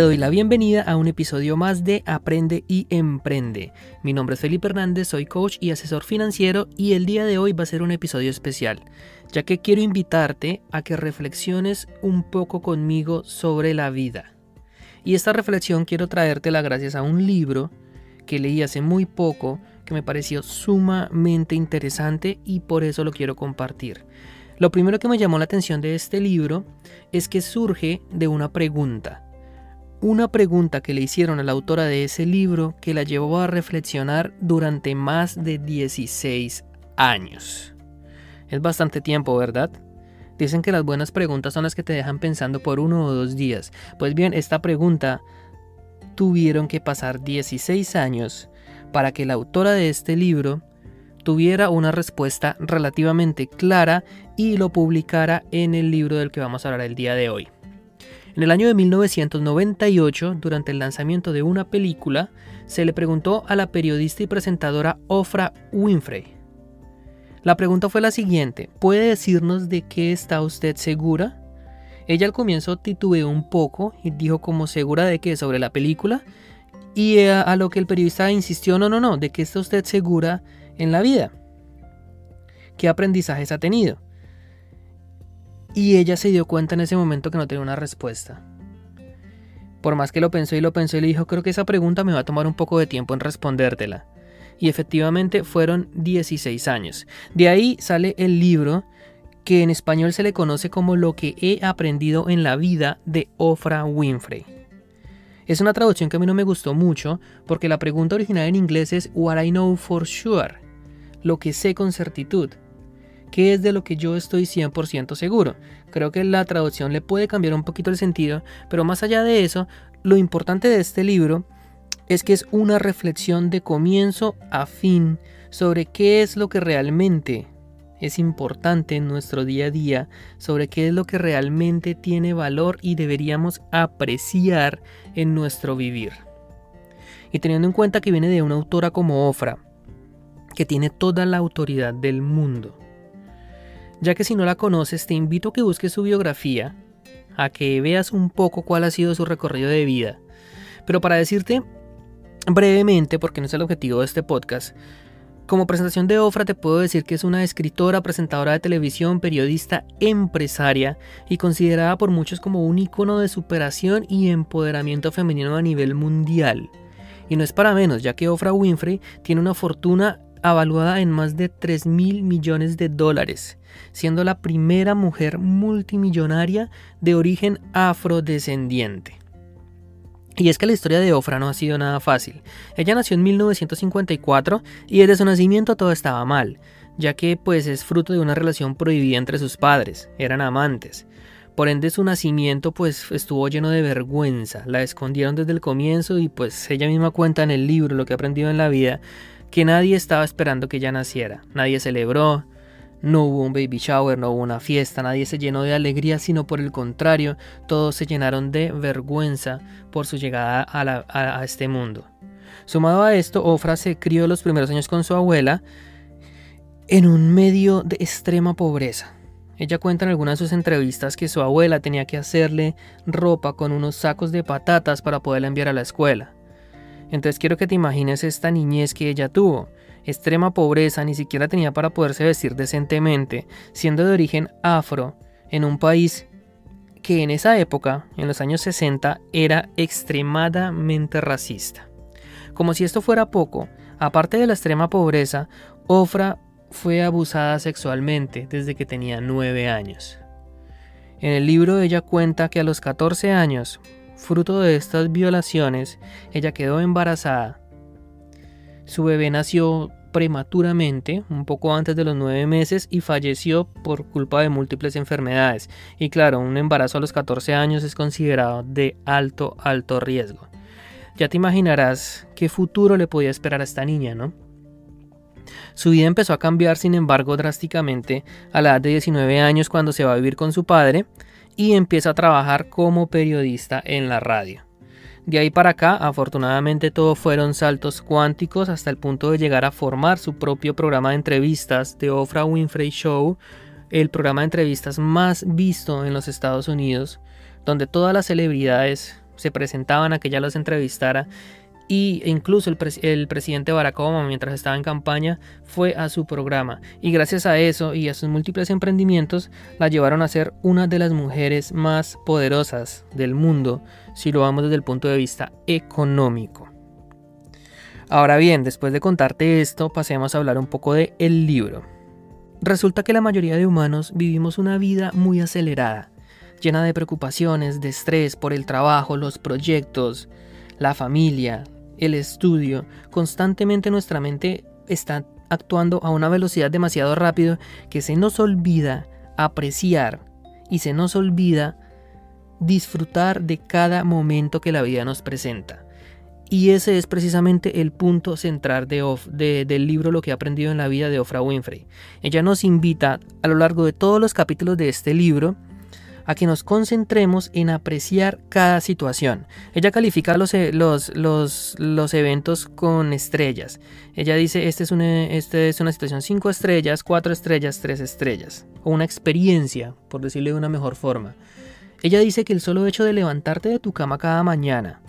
Te doy la bienvenida a un episodio más de Aprende y Emprende. Mi nombre es Felipe Hernández, soy coach y asesor financiero y el día de hoy va a ser un episodio especial, ya que quiero invitarte a que reflexiones un poco conmigo sobre la vida. Y esta reflexión quiero traértela gracias a un libro que leí hace muy poco que me pareció sumamente interesante y por eso lo quiero compartir. Lo primero que me llamó la atención de este libro es que surge de una pregunta una pregunta que le hicieron a la autora de ese libro que la llevó a reflexionar durante más de 16 años. Es bastante tiempo, ¿verdad? Dicen que las buenas preguntas son las que te dejan pensando por uno o dos días. Pues bien, esta pregunta tuvieron que pasar 16 años para que la autora de este libro tuviera una respuesta relativamente clara y lo publicara en el libro del que vamos a hablar el día de hoy. En el año de 1998, durante el lanzamiento de una película, se le preguntó a la periodista y presentadora Ofra Winfrey. La pregunta fue la siguiente, ¿puede decirnos de qué está usted segura? Ella al comienzo titubeó un poco y dijo como segura de qué sobre la película y a, a lo que el periodista insistió, no, no, no, ¿de qué está usted segura en la vida? ¿Qué aprendizajes ha tenido? Y ella se dio cuenta en ese momento que no tenía una respuesta. Por más que lo pensó y lo pensó y le dijo, creo que esa pregunta me va a tomar un poco de tiempo en respondértela. Y efectivamente fueron 16 años. De ahí sale el libro que en español se le conoce como Lo que he aprendido en la vida de Ofra Winfrey. Es una traducción que a mí no me gustó mucho porque la pregunta original en inglés es What I know for sure, lo que sé con certitud. ¿Qué es de lo que yo estoy 100% seguro? Creo que la traducción le puede cambiar un poquito el sentido, pero más allá de eso, lo importante de este libro es que es una reflexión de comienzo a fin sobre qué es lo que realmente es importante en nuestro día a día, sobre qué es lo que realmente tiene valor y deberíamos apreciar en nuestro vivir. Y teniendo en cuenta que viene de una autora como Ofra, que tiene toda la autoridad del mundo, ya que si no la conoces te invito a que busques su biografía, a que veas un poco cuál ha sido su recorrido de vida. Pero para decirte brevemente, porque no es el objetivo de este podcast, como presentación de Ofra te puedo decir que es una escritora, presentadora de televisión, periodista, empresaria y considerada por muchos como un icono de superación y empoderamiento femenino a nivel mundial. Y no es para menos, ya que Ofra Winfrey tiene una fortuna avaluada en más de 3 mil millones de dólares, siendo la primera mujer multimillonaria de origen afrodescendiente. Y es que la historia de Ofra no ha sido nada fácil. Ella nació en 1954 y desde su nacimiento todo estaba mal, ya que pues es fruto de una relación prohibida entre sus padres, eran amantes. Por ende su nacimiento pues estuvo lleno de vergüenza, la escondieron desde el comienzo y pues ella misma cuenta en el libro lo que ha aprendido en la vida, que nadie estaba esperando que ella naciera. Nadie celebró, no hubo un baby shower, no hubo una fiesta, nadie se llenó de alegría, sino por el contrario, todos se llenaron de vergüenza por su llegada a, este mundo. Sumado a esto, Ofra se crió los primeros años con su abuela en un medio de extrema pobreza. Ella cuenta en algunas de sus entrevistas que su abuela tenía que hacerle ropa con unos sacos de patatas para poderla enviar a la escuela. Entonces quiero que te imagines esta niñez que ella tuvo. Extrema pobreza, ni siquiera tenía para poderse vestir decentemente, siendo de origen afro, en un país que en esa época, en los años 60, era extremadamente racista. Como si esto fuera poco, aparte de la extrema pobreza, Ofra fue abusada sexualmente desde que tenía 9 años. En el libro ella cuenta que a los 14 años, Fruto de estas violaciones, ella quedó embarazada. Su bebé nació prematuramente, un poco antes de los nueve meses, y falleció por culpa de múltiples enfermedades. Y claro, un embarazo a los 14 años es considerado de alto, alto riesgo. Ya te imaginarás qué futuro le podía esperar a esta niña, ¿no? Su vida empezó a cambiar, sin embargo, drásticamente a la edad de 19 años cuando se va a vivir con su padre y empieza a trabajar como periodista en la radio. De ahí para acá, afortunadamente todo fueron saltos cuánticos hasta el punto de llegar a formar su propio programa de entrevistas, The Oprah Winfrey Show, el programa de entrevistas más visto en los Estados Unidos, donde todas las celebridades se presentaban a que ella los entrevistara y incluso el, presidente Barack Obama mientras estaba en campaña fue a su programa y gracias a eso y a sus múltiples emprendimientos la llevaron a ser una de las mujeres más poderosas del mundo si lo vamos desde el punto de vista económico. Ahora bien, después de contarte esto, pasemos a hablar un poco de el libro. Resulta que la mayoría de humanos vivimos una vida muy acelerada, llena de preocupaciones, de estrés por el trabajo, los proyectos, la familia, el estudio, constantemente nuestra mente está actuando a una velocidad demasiado rápido que se nos olvida apreciar y se nos olvida disfrutar de cada momento que la vida nos presenta. Y ese es precisamente el punto central de, del libro Lo que he aprendido en la vida de Ofra Winfrey. Ella nos invita a lo largo de todos los capítulos de este libro a que nos concentremos en apreciar cada situación. Ella califica los, e, los, los, eventos con estrellas. Ella dice, este es, una, este es una situación 5 estrellas, 4 estrellas, 3 estrellas. O una experiencia, por decirle de una mejor forma. Ella dice que el solo hecho de levantarte de tu cama cada mañana,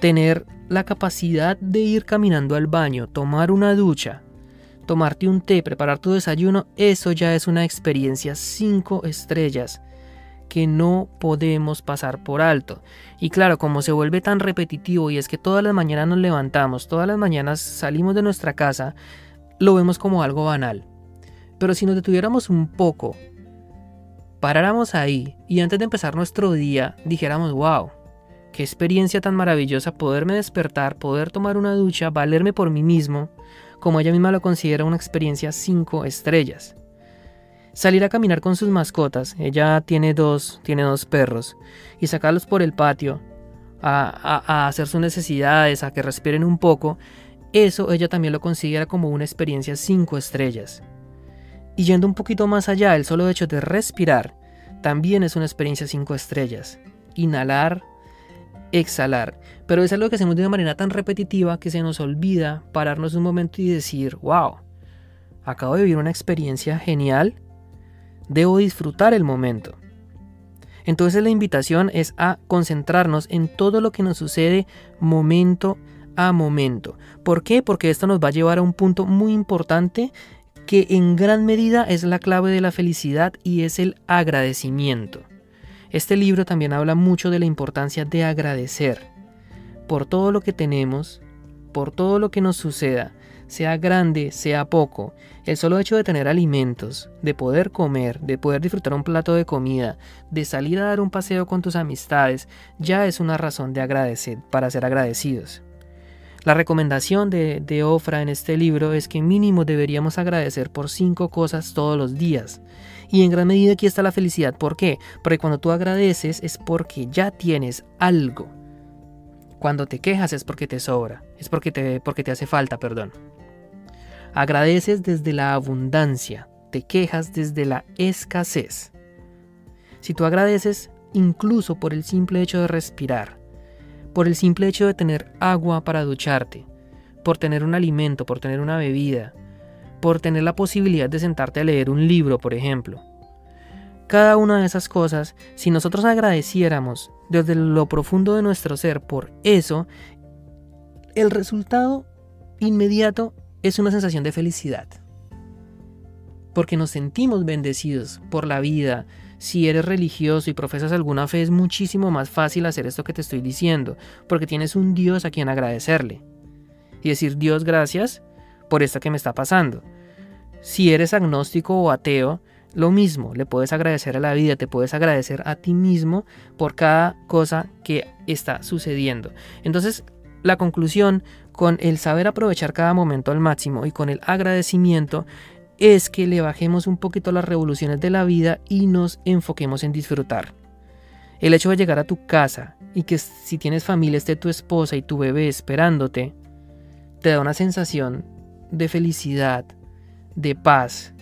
tener la capacidad de ir caminando al baño, tomar una ducha, tomarte un té, preparar tu desayuno, eso ya es una experiencia 5 estrellas que no podemos pasar por alto. Y claro, como se vuelve tan repetitivo y es que todas las mañanas nos levantamos, todas las mañanas salimos de nuestra casa, lo vemos como algo banal. Pero si nos detuviéramos un poco, paráramos ahí y antes de empezar nuestro día dijéramos, wow, qué experiencia tan maravillosa poderme despertar, poder tomar una ducha, valerme por mí mismo, como ella misma lo considera una experiencia 5 estrellas salir a caminar con sus mascotas, ella tiene dos, tiene dos perros, y sacarlos por el patio a, hacer sus necesidades, a que respiren un poco, eso ella también lo considera como una experiencia cinco estrellas. Y yendo un poquito más allá, el solo hecho de respirar también es una experiencia cinco estrellas. Inhalar, exhalar. Pero es algo que hacemos de una manera tan repetitiva que se nos olvida pararnos un momento y decir, wow, acabo de vivir una experiencia genial Debo disfrutar el momento. Entonces la invitación es a concentrarnos en todo lo que nos sucede momento a momento. ¿Por qué? Porque esto nos va a llevar a un punto muy importante que en gran medida es la clave de la felicidad y es el agradecimiento. Este libro también habla mucho de la importancia de agradecer por todo lo que tenemos, por todo lo que nos suceda, sea grande, sea poco, el solo hecho de tener alimentos, de poder comer, de poder disfrutar un plato de comida, de salir a dar un paseo con tus amistades, ya es una razón de agradecer, para ser agradecidos. La recomendación de, Ofra en este libro es que mínimo deberíamos agradecer por cinco cosas todos los días. Y en gran medida aquí está la felicidad. ¿Por qué? Porque cuando tú agradeces es porque ya tienes algo. Cuando te quejas es porque te sobra, es porque te, porque te hace falta, perdón. Agradeces desde la abundancia, te quejas desde la escasez. Si tú agradeces incluso por el simple hecho de respirar, por el simple hecho de tener agua para ducharte, por tener un alimento, por tener una bebida, por tener la posibilidad de sentarte a leer un libro, por ejemplo. Cada una de esas cosas, si nosotros agradeciéramos desde lo profundo de nuestro ser por eso, el resultado inmediato es una sensación de felicidad. Porque nos sentimos bendecidos por la vida. Si eres religioso y profesas alguna fe es muchísimo más fácil hacer esto que te estoy diciendo, porque tienes un Dios a quien agradecerle. Y decir Dios gracias por esto que me está pasando. Si eres agnóstico o ateo, lo mismo, le puedes agradecer a la vida, te puedes agradecer a ti mismo por cada cosa que está sucediendo. Entonces, la conclusión con el saber aprovechar cada momento al máximo y con el agradecimiento es que le bajemos un poquito las revoluciones de la vida y nos enfoquemos en disfrutar. El hecho de llegar a tu casa y que si tienes familia esté tu esposa y tu bebé esperándote, te da una sensación de felicidad, de paz,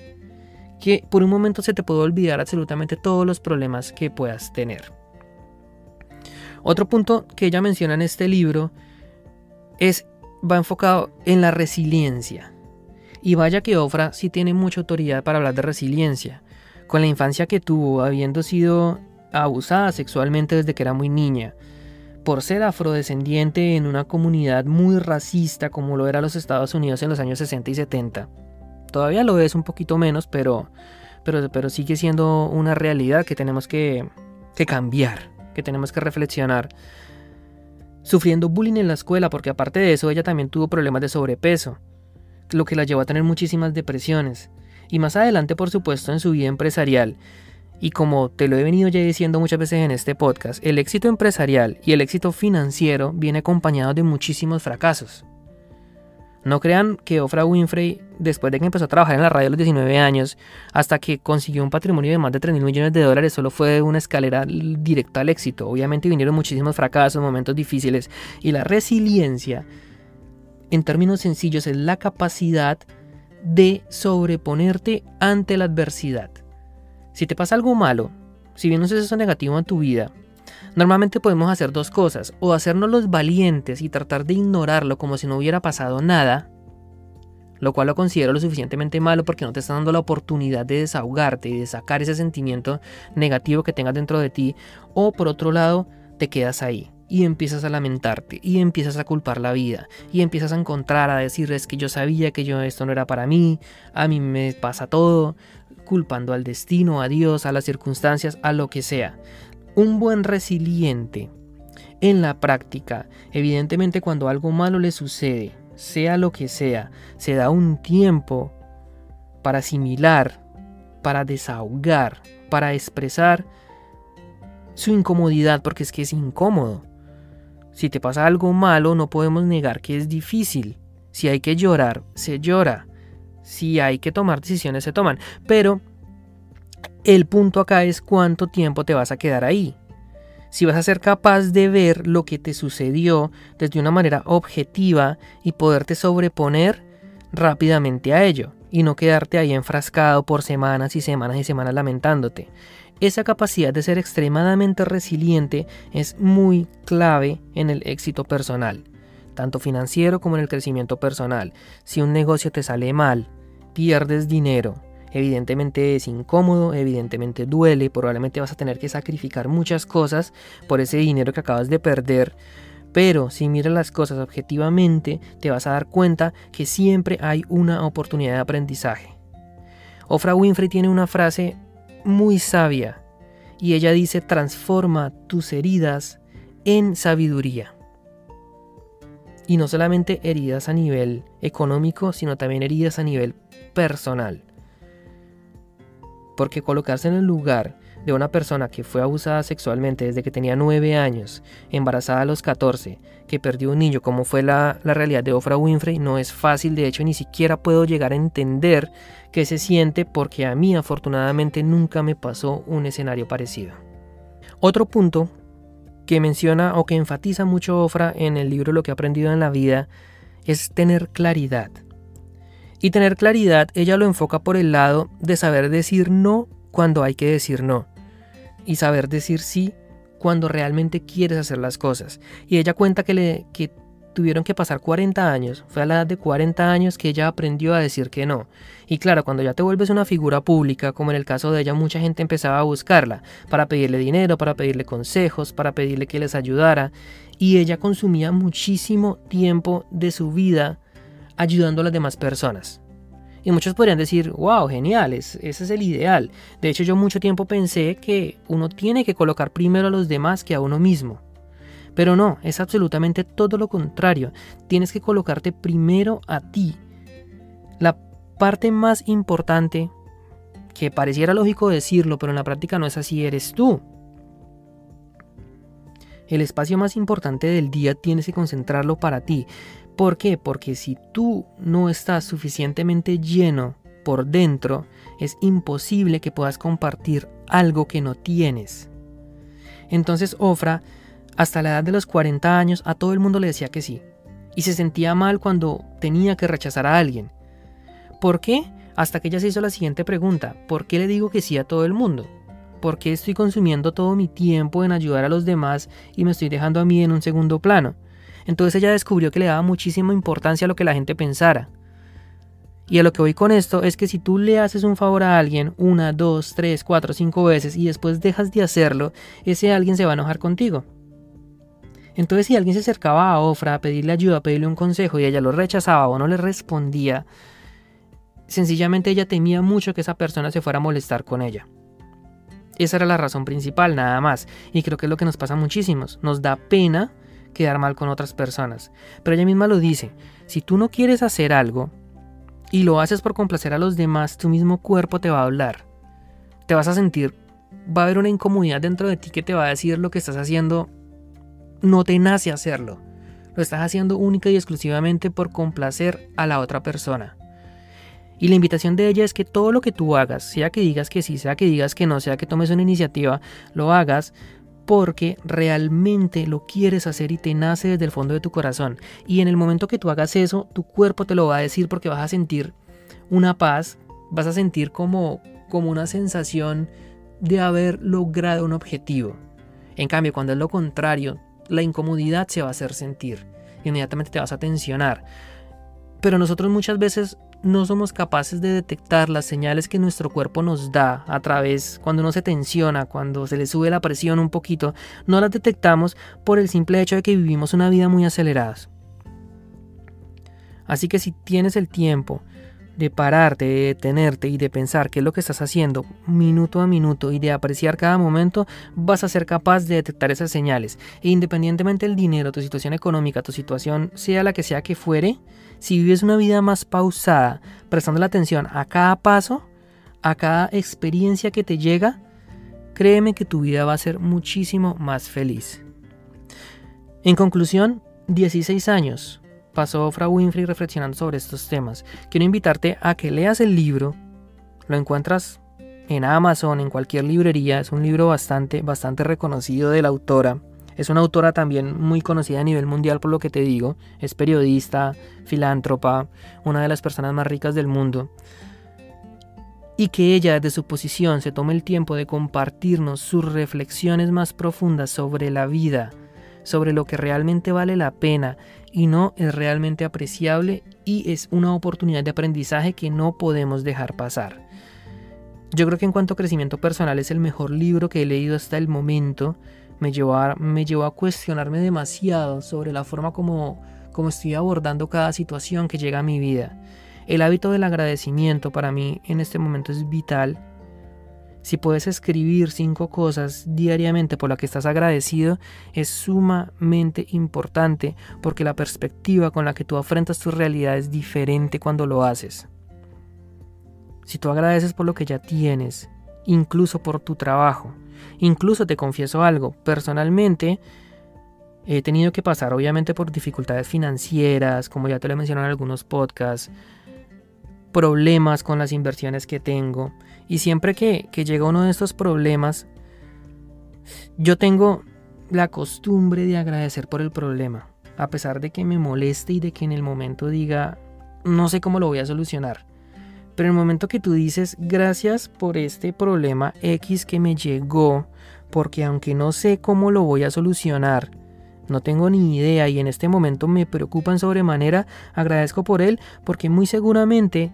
que por un momento se te puede olvidar absolutamente todos los problemas que puedas tener. Otro punto que ella menciona en este libro es va enfocado en la resiliencia. Y vaya que Ofra sí tiene mucha autoridad para hablar de resiliencia. Con la infancia que tuvo, habiendo sido abusada sexualmente desde que era muy niña, por ser afrodescendiente en una comunidad muy racista como lo era los Estados Unidos en los años 60 y 70. Todavía lo es un poquito menos, pero, pero, pero sigue siendo una realidad que tenemos que, que cambiar, que tenemos que reflexionar sufriendo bullying en la escuela porque aparte de eso ella también tuvo problemas de sobrepeso, lo que la llevó a tener muchísimas depresiones. Y más adelante, por supuesto, en su vida empresarial, y como te lo he venido ya diciendo muchas veces en este podcast, el éxito empresarial y el éxito financiero viene acompañado de muchísimos fracasos. No crean que Ofra Winfrey, después de que empezó a trabajar en la radio a los 19 años, hasta que consiguió un patrimonio de más de 3 mil millones de dólares, solo fue una escalera directa al éxito. Obviamente vinieron muchísimos fracasos, momentos difíciles, y la resiliencia, en términos sencillos, es la capacidad de sobreponerte ante la adversidad. Si te pasa algo malo, si viene un suceso negativo en tu vida, Normalmente podemos hacer dos cosas, o hacernos los valientes y tratar de ignorarlo como si no hubiera pasado nada, lo cual lo considero lo suficientemente malo porque no te está dando la oportunidad de desahogarte y de sacar ese sentimiento negativo que tengas dentro de ti, o por otro lado, te quedas ahí y empiezas a lamentarte y empiezas a culpar la vida y empiezas a encontrar a decir es que yo sabía que yo esto no era para mí, a mí me pasa todo, culpando al destino, a Dios, a las circunstancias, a lo que sea un buen resiliente en la práctica, evidentemente cuando algo malo le sucede, sea lo que sea, se da un tiempo para asimilar, para desahogar, para expresar su incomodidad, porque es que es incómodo. Si te pasa algo malo, no podemos negar que es difícil. Si hay que llorar, se llora. Si hay que tomar decisiones, se toman. Pero el punto acá es cuánto tiempo te vas a quedar ahí. Si vas a ser capaz de ver lo que te sucedió desde una manera objetiva y poderte sobreponer rápidamente a ello y no quedarte ahí enfrascado por semanas y semanas y semanas lamentándote. Esa capacidad de ser extremadamente resiliente es muy clave en el éxito personal, tanto financiero como en el crecimiento personal. Si un negocio te sale mal, pierdes dinero, Evidentemente es incómodo, evidentemente duele, probablemente vas a tener que sacrificar muchas cosas por ese dinero que acabas de perder. Pero si miras las cosas objetivamente, te vas a dar cuenta que siempre hay una oportunidad de aprendizaje. Ofra Winfrey tiene una frase muy sabia y ella dice transforma tus heridas en sabiduría. Y no solamente heridas a nivel económico, sino también heridas a nivel personal. Porque colocarse en el lugar de una persona que fue abusada sexualmente desde que tenía 9 años, embarazada a los 14, que perdió un niño como fue la, la realidad de Ofra Winfrey, no es fácil, de hecho ni siquiera puedo llegar a entender qué se siente porque a mí afortunadamente nunca me pasó un escenario parecido. Otro punto que menciona o que enfatiza mucho Ofra en el libro Lo que he aprendido en la vida es tener claridad. Y tener claridad, ella lo enfoca por el lado de saber decir no cuando hay que decir no. Y saber decir sí cuando realmente quieres hacer las cosas. Y ella cuenta que, le, que tuvieron que pasar 40 años. Fue a la edad de 40 años que ella aprendió a decir que no. Y claro, cuando ya te vuelves una figura pública, como en el caso de ella, mucha gente empezaba a buscarla para pedirle dinero, para pedirle consejos, para pedirle que les ayudara. Y ella consumía muchísimo tiempo de su vida ayudando a las demás personas. Y muchos podrían decir, wow, genial, ese es el ideal. De hecho, yo mucho tiempo pensé que uno tiene que colocar primero a los demás que a uno mismo. Pero no, es absolutamente todo lo contrario. Tienes que colocarte primero a ti. La parte más importante, que pareciera lógico decirlo, pero en la práctica no es así, eres tú. El espacio más importante del día tienes que concentrarlo para ti. ¿Por qué? Porque si tú no estás suficientemente lleno por dentro, es imposible que puedas compartir algo que no tienes. Entonces Ofra, hasta la edad de los 40 años, a todo el mundo le decía que sí. Y se sentía mal cuando tenía que rechazar a alguien. ¿Por qué? Hasta que ella se hizo la siguiente pregunta, ¿por qué le digo que sí a todo el mundo? ¿Por qué estoy consumiendo todo mi tiempo en ayudar a los demás y me estoy dejando a mí en un segundo plano? Entonces ella descubrió que le daba muchísima importancia a lo que la gente pensara. Y a lo que voy con esto es que si tú le haces un favor a alguien una, dos, tres, cuatro, cinco veces y después dejas de hacerlo, ese alguien se va a enojar contigo. Entonces si alguien se acercaba a Ofra a pedirle ayuda, a pedirle un consejo y ella lo rechazaba o no le respondía, sencillamente ella temía mucho que esa persona se fuera a molestar con ella. Esa era la razón principal, nada más. Y creo que es lo que nos pasa muchísimos. Nos da pena quedar mal con otras personas. Pero ella misma lo dice. Si tú no quieres hacer algo y lo haces por complacer a los demás, tu mismo cuerpo te va a hablar. Te vas a sentir, va a haber una incomodidad dentro de ti que te va a decir lo que estás haciendo no te nace hacerlo. Lo estás haciendo única y exclusivamente por complacer a la otra persona. Y la invitación de ella es que todo lo que tú hagas, sea que digas que sí, sea que digas que no, sea que tomes una iniciativa, lo hagas porque realmente lo quieres hacer y te nace desde el fondo de tu corazón. Y en el momento que tú hagas eso, tu cuerpo te lo va a decir porque vas a sentir una paz, vas a sentir como, como una sensación de haber logrado un objetivo. En cambio, cuando es lo contrario, la incomodidad se va a hacer sentir. Inmediatamente te vas a tensionar. Pero nosotros muchas veces no somos capaces de detectar las señales que nuestro cuerpo nos da a través cuando uno se tensiona, cuando se le sube la presión un poquito, no las detectamos por el simple hecho de que vivimos una vida muy acelerada. Así que si tienes el tiempo de pararte, de detenerte y de pensar qué es lo que estás haciendo minuto a minuto y de apreciar cada momento, vas a ser capaz de detectar esas señales. E independientemente del dinero, tu situación económica, tu situación, sea la que sea que fuere, si vives una vida más pausada, prestando la atención a cada paso, a cada experiencia que te llega, créeme que tu vida va a ser muchísimo más feliz. En conclusión, 16 años, pasó Frau Winfrey reflexionando sobre estos temas. Quiero invitarte a que leas el libro. Lo encuentras en Amazon, en cualquier librería. Es un libro bastante, bastante reconocido de la autora. Es una autora también muy conocida a nivel mundial por lo que te digo. Es periodista, filántropa, una de las personas más ricas del mundo. Y que ella desde su posición se tome el tiempo de compartirnos sus reflexiones más profundas sobre la vida, sobre lo que realmente vale la pena y no es realmente apreciable y es una oportunidad de aprendizaje que no podemos dejar pasar. Yo creo que en cuanto a crecimiento personal es el mejor libro que he leído hasta el momento. Me llevó a, me llevó a cuestionarme demasiado sobre la forma como, como estoy abordando cada situación que llega a mi vida. El hábito del agradecimiento para mí en este momento es vital si puedes escribir cinco cosas diariamente por las que estás agradecido, es sumamente importante porque la perspectiva con la que tú afrentas tu realidad es diferente cuando lo haces. Si tú agradeces por lo que ya tienes, incluso por tu trabajo, incluso te confieso algo, personalmente he tenido que pasar obviamente por dificultades financieras, como ya te lo he mencionado en algunos podcasts, problemas con las inversiones que tengo. Y siempre que, que llega uno de estos problemas, yo tengo la costumbre de agradecer por el problema, a pesar de que me moleste y de que en el momento diga, no sé cómo lo voy a solucionar. Pero en el momento que tú dices, gracias por este problema X que me llegó, porque aunque no sé cómo lo voy a solucionar, no tengo ni idea y en este momento me preocupan sobremanera, agradezco por él porque muy seguramente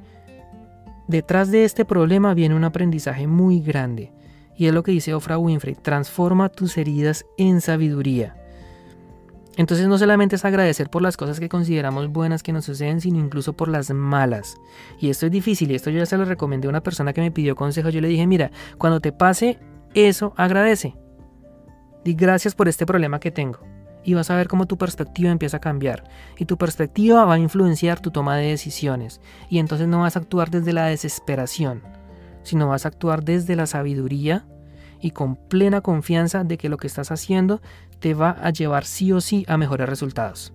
detrás de este problema viene un aprendizaje muy grande. Y es lo que dice Ofra Winfrey, transforma tus heridas en sabiduría. Entonces no solamente es agradecer por las cosas que consideramos buenas que nos suceden, sino incluso por las malas. Y esto es difícil y esto yo ya se lo recomendé a una persona que me pidió consejo. Yo le dije, mira, cuando te pase eso, agradece. Di gracias por este problema que tengo y vas a ver cómo tu perspectiva empieza a cambiar. Y tu perspectiva va a influenciar tu toma de decisiones. Y entonces no vas a actuar desde la desesperación, sino vas a actuar desde la sabiduría y con plena confianza de que lo que estás haciendo te va a llevar sí o sí a mejores resultados.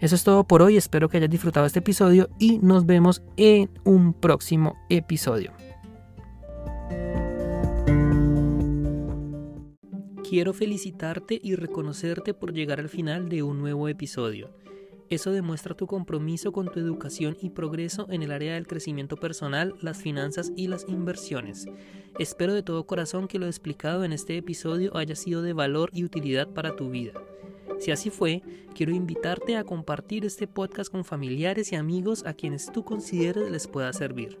Eso es todo por hoy, espero que hayas disfrutado este episodio y nos vemos en un próximo episodio. Quiero felicitarte y reconocerte por llegar al final de un nuevo episodio. Eso demuestra tu compromiso con tu educación y progreso en el área del crecimiento personal, las finanzas y las inversiones. Espero de todo corazón que lo explicado en este episodio haya sido de valor y utilidad para tu vida. Si así fue, quiero invitarte a compartir este podcast con familiares y amigos a quienes tú consideres les pueda servir.